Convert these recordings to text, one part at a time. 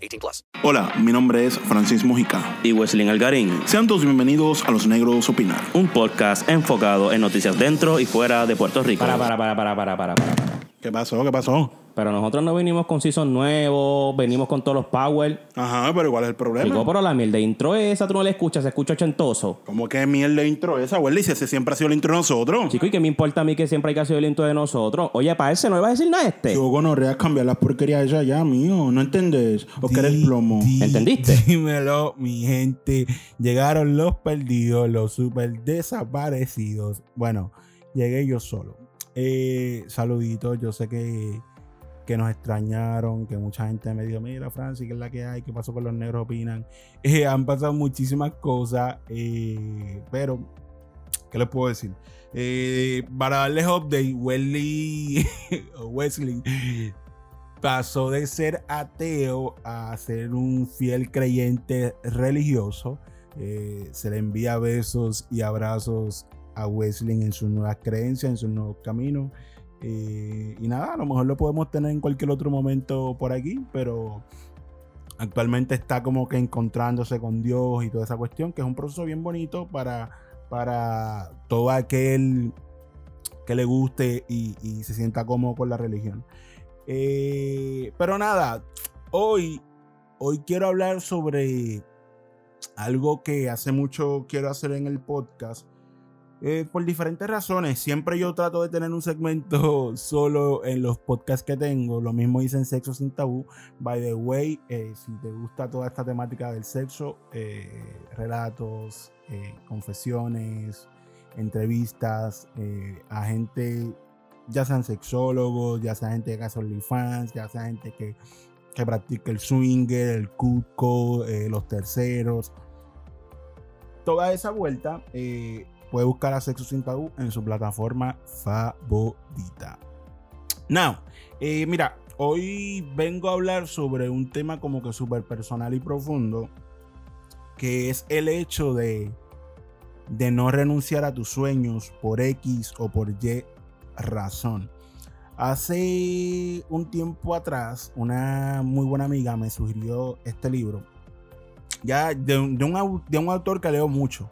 18 plus. Hola, mi nombre es Francis Mojica. y Wesley Algarín, Sean todos bienvenidos a Los Negros Opinar. un podcast enfocado en noticias dentro y fuera de Puerto Rico. Para, para, para, para, para, para, para. ¿Qué pasó? ¿Qué pasó? Pero nosotros no venimos con season nuevo, venimos con todos los power. Ajá, pero ¿cuál es el problema? Chico, pero la mierda de intro esa, tú no la escuchas, se escucha ochentoso. ¿Cómo que mierda de intro esa, Welly? Si ese siempre ha sido el intro de nosotros. Chico, ¿y qué me importa a mí que siempre hay que hacer el intro de nosotros? Oye, para ese no iba a decir nada este. Yo gonorrea cambiar las porquerías esa ya, mío. ¿No entendés? ¿O que eres plomo? ¿Entendiste? Dímelo, mi gente. Llegaron los perdidos, los super desaparecidos. Bueno, llegué yo solo. Eh, saluditos, yo sé que, que nos extrañaron, que mucha gente me dijo, mira, Francis, ¿qué es la que hay? ¿Qué pasó con los negros opinan? Eh, han pasado muchísimas cosas, eh, pero, ¿qué les puedo decir? Para darles update, Wesley, Wesley pasó de ser ateo a ser un fiel creyente religioso. Se le envía besos y abrazos a Wesley en sus nuevas creencias, en sus nuevos caminos. Eh, y nada, a lo mejor lo podemos tener en cualquier otro momento por aquí, pero actualmente está como que encontrándose con Dios y toda esa cuestión, que es un proceso bien bonito para, para todo aquel que le guste y, se sienta cómodo con la religión. Eh, pero nada, hoy, hoy quiero hablar sobre algo que hace mucho quiero hacer en el podcast. Eh, por diferentes razones. Siempre yo trato de tener un segmento solo en los podcasts que tengo. Lo mismo hice en Sexo Sin Tabú. By the way, eh, si te gusta toda esta temática del sexo, eh, relatos, confesiones, entrevistas a gente, ya sean sexólogos, ya sea gente que hace OnlyFans, ya sea gente que, que practica el swinger, el cuco, los terceros. Toda esa vuelta puede buscar a Sexo Sin Tabú en su plataforma favorita. Now, eh, mira, hoy vengo a hablar sobre un tema como que súper personal y profundo, que es el hecho de, de no renunciar a tus sueños por X o por Y razón. Hace un tiempo atrás, una muy buena amiga me sugirió este libro. Ya de, un- de un, au- de un autor que leo mucho.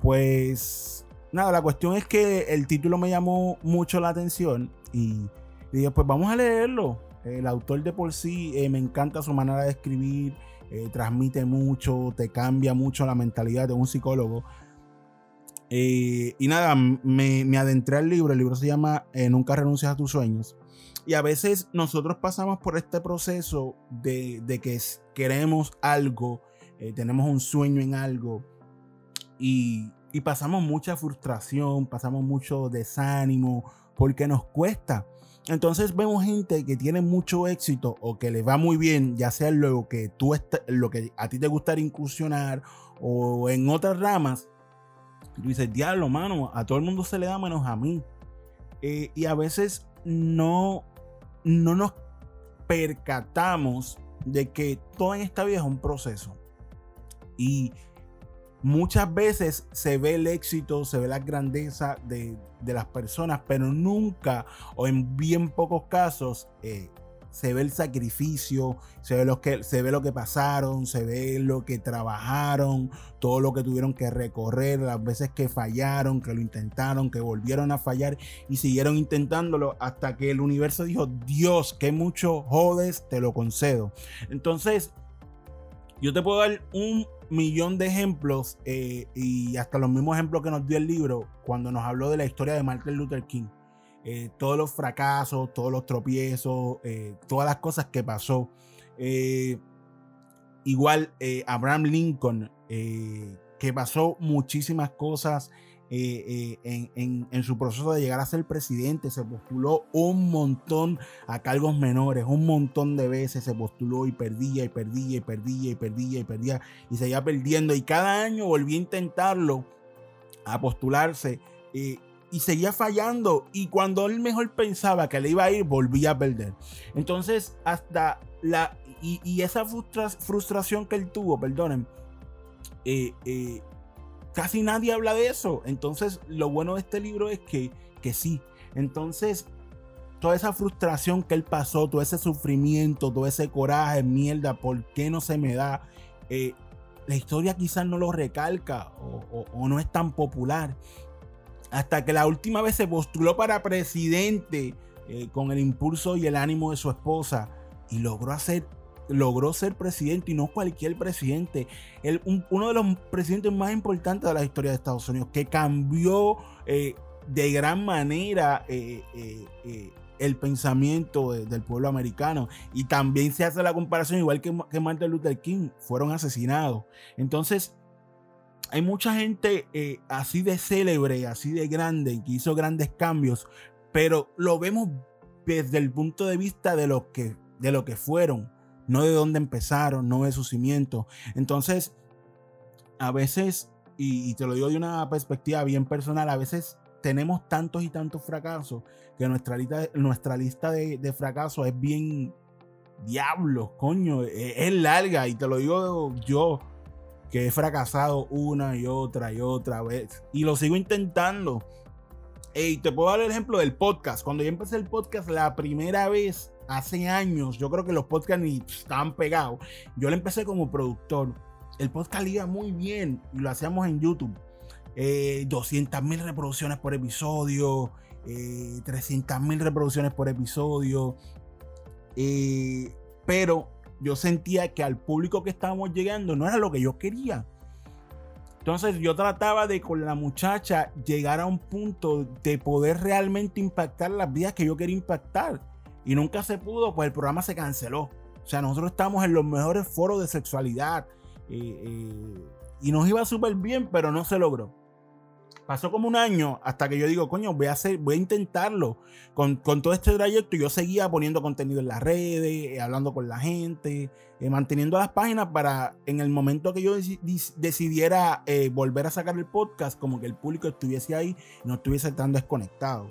Pues nada, la cuestión es que el título me llamó mucho la atención y, dije, pues vamos a leerlo. El autor de por sí eh, me encanta su manera de escribir, eh, transmite mucho, te cambia mucho la mentalidad de un psicólogo. Eh, y nada, me, adentré al libro. El libro se llama Nunca renuncias a tus sueños. Y a veces nosotros pasamos por este proceso de, de que queremos algo, tenemos un sueño en algo y, pasamos mucha frustración, pasamos mucho desánimo porque nos cuesta. Entonces vemos gente que tiene mucho éxito o que le va muy bien, ya sea lo que tú lo que a ti te gustaría incursionar o en otras ramas. Tú dices, diablo, mano, a todo el mundo se le da menos a mí. Eh, y a veces no, no nos percatamos de que todo en esta vida es un proceso. Y muchas veces se ve el éxito, se ve la grandeza de, de las personas, pero nunca o en bien pocos casos eh, se ve el sacrificio, se ve, lo que, se ve lo que pasaron, se ve lo que trabajaron, todo lo que tuvieron que recorrer, las veces que fallaron, que lo intentaron, que volvieron a fallar y siguieron intentándolo hasta que el universo dijo, Dios, que mucho jodes, te lo concedo. Entonces, Yo te puedo dar un millón de ejemplos eh, y hasta los mismos ejemplos que nos dio el libro cuando nos habló de la historia de Martin Luther King. Eh, todos los fracasos, todos los tropiezos, eh, todas las cosas que pasó. igual Abraham Lincoln, que pasó muchísimas cosas eh, eh, en, su proceso de llegar a ser presidente, se postuló un montón a cargos menores, un montón de veces se postuló y perdía y perdía y perdía y perdía y perdía y seguía perdiendo y cada año volvía a intentarlo, a postularse eh, y seguía fallando y cuando él mejor pensaba que le iba a ir, volvía a perder. Entonces hasta la... Y, esa frustración que él tuvo, perdonen, eh, casi nadie habla de eso. Entonces, lo bueno de este libro es que, que sí. Entonces, toda esa frustración que él pasó, todo ese sufrimiento, todo ese coraje, mierda, ¿por qué no se me da? Eh, la historia quizás no lo recalca o, no es tan popular. Hasta que la última vez se postuló para presidente eh, con el impulso y el ánimo de su esposa y logró hacer logró ser presidente y no cualquier presidente, el, uno de los presidentes más importantes de la historia de Estados Unidos, que cambió eh, de gran manera eh, eh, el pensamiento del pueblo americano. Y también se hace la comparación, igual que, que Martin Luther King, fueron asesinados. Entonces, hay mucha gente así de célebre, así de grande, que hizo grandes cambios, pero lo vemos desde el punto de vista de lo que, de lo que fueron no de dónde empezaron, no de su cimiento. Entonces, a veces, y, te lo digo de una perspectiva bien personal, a veces tenemos tantos y tantos fracasos que nuestra lista, nuestra lista de, fracasos es bien diablos, coño, e, es, larga y te lo digo yo que he fracasado una y otra y otra vez y lo sigo intentando. Y te puedo dar el ejemplo del podcast. Cuando yo empecé el podcast la primera vez, hace años, yo creo que los podcasts ni estaban pegados. Yo le empecé como productor. El podcast iba muy bien y lo hacíamos en YouTube. 200 eh, mil reproducciones por episodio, 300 eh, mil reproducciones por episodio. Eh, pero yo sentía que al público que estábamos llegando no era lo que yo quería. Entonces yo trataba de con la muchacha llegar a un punto de poder realmente impactar las vidas que yo quería impactar y nunca se pudo, pues el programa se canceló. O sea, nosotros estamos en los mejores foros de sexualidad eh, eh, y nos iba súper bien, pero no se logró. Pasó como un año hasta que yo digo, coño, voy a, hacer, voy a intentarlo. Con, todo este trayecto yo seguía poniendo contenido en las redes, eh, hablando con la gente, manteniendo las páginas para en el momento que yo decidiera volver a sacar el podcast, como que el público estuviese ahí y no estuviese tan desconectado.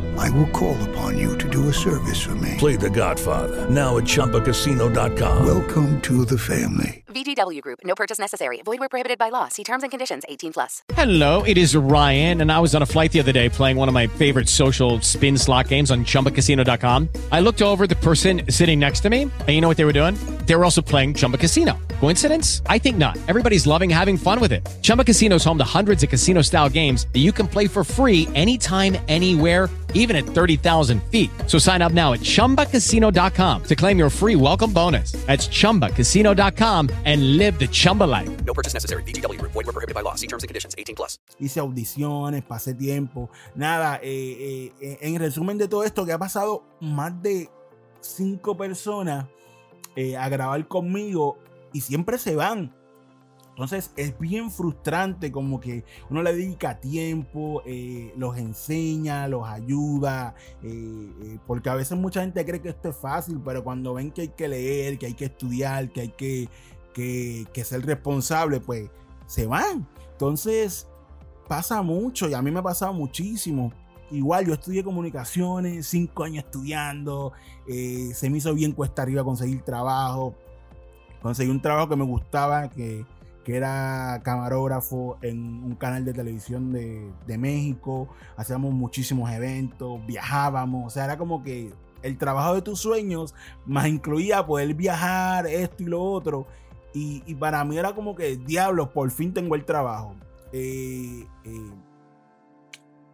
I will call upon you to do a service for me. Play the Godfather. Now at Chumpacasino.com. Welcome to the family. VGW Group. No purchase necessary. Void where prohibited by law. See terms and conditions 18 plus. Hello, it is Ryan, and I was on a flight the other day playing one of my favorite social spin slot games on Chumpacasino.com. I looked over the person sitting next to me, and you know what they were doing? They were also playing Chumba Casino. Coincidence? I think not. Everybody's loving having fun with it. Chumba Casino is home to hundreds of casino-style games that you can play for free anytime, anywhere even at 30,000 feet. So sign up now at ChumbaCasino.com to claim your free welcome bonus. That's ChumbaCasino.com and live the Chumba life. No purchase necessary. BGW. Void were prohibited by law. See terms and conditions. 18 plus. Hice audiciones, pasé tiempo. Nada, eh, eh, en resumen de todo esto que ha pasado más de cinco personas eh, a grabar conmigo y siempre se van. Entonces es bien frustrante como que uno le dedica tiempo, eh, los enseña, los ayuda, eh, eh, porque a veces mucha gente cree que esto es fácil, pero cuando ven que hay que leer, que hay que estudiar, que hay que, que, ser responsable, pues se van. Entonces pasa mucho y a mí me ha pasado muchísimo. Igual yo estudié comunicaciones, cinco años estudiando, se me hizo bien cuesta arriba conseguir trabajo, conseguí un trabajo que me gustaba, que era camarógrafo en un canal de televisión de, México. Hacíamos muchísimos eventos, viajábamos. O sea, era como que el trabajo de tus sueños, más incluía poder viajar, esto y lo otro. Y, para mí era como que, diablos, por fin tengo el trabajo. Eh, eh,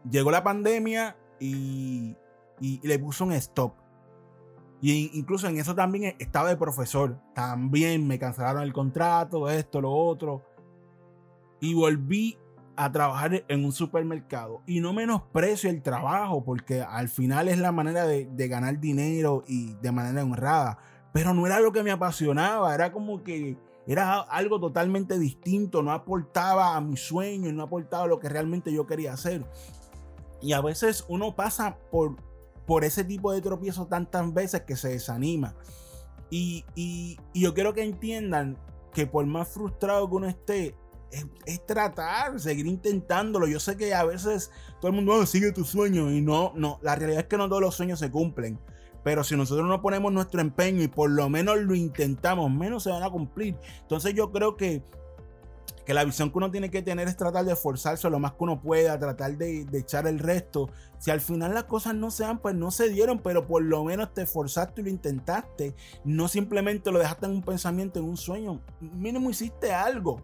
llegó la pandemia y le puso un stop. Y incluso en eso también estaba de profesor. También me cancelaron el contrato, esto, lo otro. Y volví a trabajar en un supermercado. Y no menosprecio el trabajo, porque al final es la manera de, de, ganar dinero y de manera honrada. Pero no era lo que me apasionaba, era como que era algo totalmente distinto, no aportaba a mi sueño, no aportaba a lo que realmente yo quería hacer. Y a veces uno pasa por, por ese tipo de tropiezos tantas veces que se desanima. Y, y, y yo quiero que entiendan que por más frustrado que uno esté, es, tratar, seguir intentándolo. Yo sé que a veces todo el mundo oh, sigue tu sueño y no, no, la realidad es que no todos los sueños se cumplen. Pero si nosotros no ponemos nuestro empeño y por lo menos lo intentamos, menos se van a cumplir. Entonces yo creo que, que la visión que uno tiene que tener es tratar de esforzarse lo más que uno pueda, tratar de, de echar el resto. Si al final las cosas no se dan, pues no se dieron, pero por lo menos te esforzaste y lo intentaste. No simplemente lo dejaste en un pensamiento, en un sueño. Mínimo hiciste algo.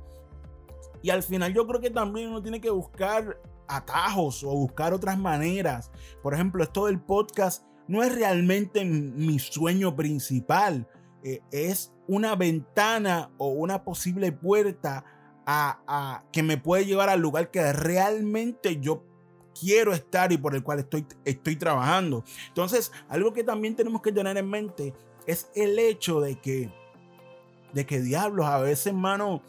Y al final yo creo que también uno tiene que buscar atajos o buscar otras maneras. Por ejemplo, esto del podcast no es realmente mi sueño principal. Eh, es una ventana o una posible puerta a, que me puede llevar al lugar que realmente yo quiero estar y por el cual estoy, estoy trabajando. Entonces, algo que también tenemos que tener en mente es el hecho de que, de que diablos, a veces, hermano,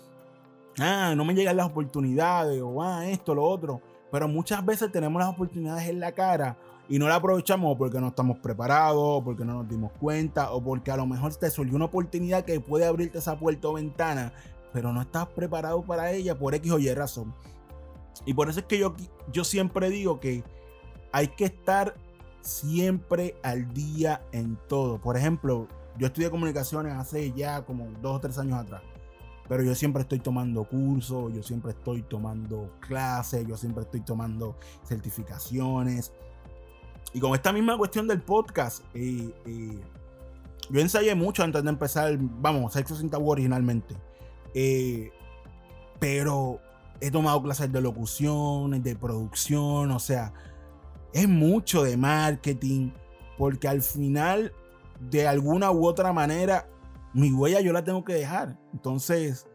ah, no me llegan las oportunidades o ah, esto, lo otro. Pero muchas veces tenemos las oportunidades en la cara y no la aprovechamos porque no estamos preparados, porque no nos dimos cuenta o porque a lo mejor te surgió una oportunidad que puede abrirte esa puerta o ventana, pero no estás preparado para ella por X o Y razón. Y por eso es que yo, yo siempre digo que hay que estar siempre al día en todo. Por ejemplo, yo estudié comunicaciones hace ya como dos o tres años atrás. Pero yo siempre estoy tomando cursos, yo siempre estoy tomando clases, yo siempre estoy tomando certificaciones. Y con esta misma cuestión del podcast, eh, eh, yo ensayé mucho antes de empezar, vamos, Sexo sin tabú originalmente. Eh, pero he tomado clases de locución, de producción, o sea, es mucho de marketing, porque al final, de alguna u otra manera, mi huella yo la tengo que dejar. Entonces,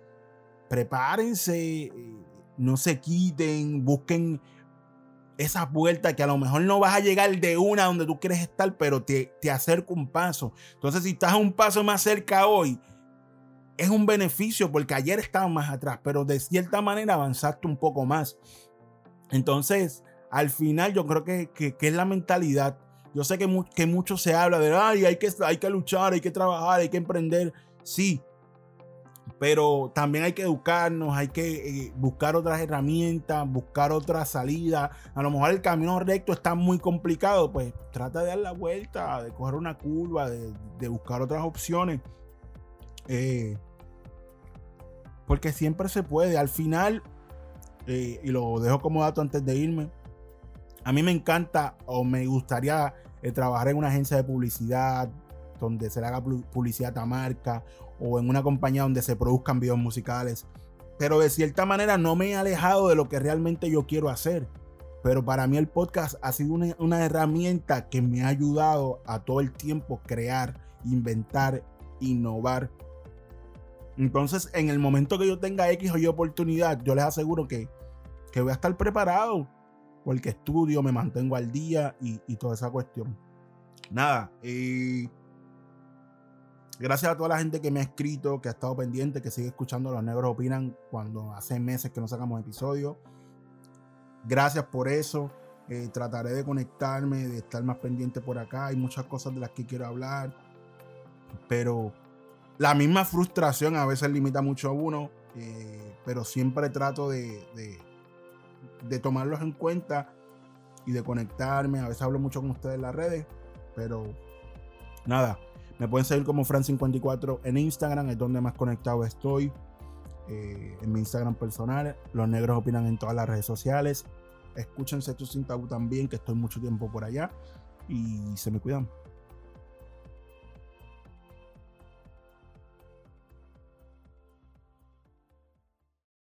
prepárense, eh, no se quiten, busquen esa puerta que a lo mejor no vas a llegar de una donde tú quieres estar, pero te, te acerca un paso. Entonces, si estás un paso más cerca hoy, es un beneficio porque ayer estabas más atrás, pero de cierta manera avanzaste un poco más. Entonces, al final yo creo que, que, que es la mentalidad yo sé que, que mucho se habla de, ay, hay que, hay que luchar, hay que trabajar, hay que emprender. Sí, pero también hay que educarnos, hay que eh, buscar otras herramientas, buscar otra salida. A lo mejor el camino recto está muy complicado, pues trata de dar la vuelta, de coger una curva, de, buscar otras opciones. Eh, porque siempre se puede. Al final, eh, y lo dejo como dato antes de irme, a mí me encanta o me gustaría eh, trabajar en una agencia de publicidad donde se le haga publicidad a marca o en una compañía donde se produzcan videos musicales. Pero de cierta manera no me he alejado de lo que realmente yo quiero hacer. Pero para mí el podcast ha sido una, una herramienta que me ha ayudado a todo el tiempo crear, inventar, innovar. Entonces, en el momento que yo tenga X o Y oportunidad, yo les aseguro que, que voy a estar preparado porque estudio, me mantengo al día y, toda esa cuestión. Nada, gracias a toda la gente que me ha escrito, que ha estado pendiente, que sigue escuchando Los Negros Opinan cuando hace meses que no sacamos episodios. Gracias por eso. Eh, trataré de conectarme, de estar más pendiente por acá. Hay muchas cosas de las que quiero hablar. Pero la misma frustración a veces limita mucho a uno. Eh, pero siempre trato de de tomarlos en cuenta y de conectarme. A veces hablo mucho con ustedes en las redes, pero nada, me pueden seguir como Fran54 en Instagram, es donde más conectado estoy. eh, en mi Instagram personal. Los negros opinan en todas las redes sociales. Escuchen Sexo Sin Tabú también, que estoy mucho tiempo por allá. Y se me cuidan.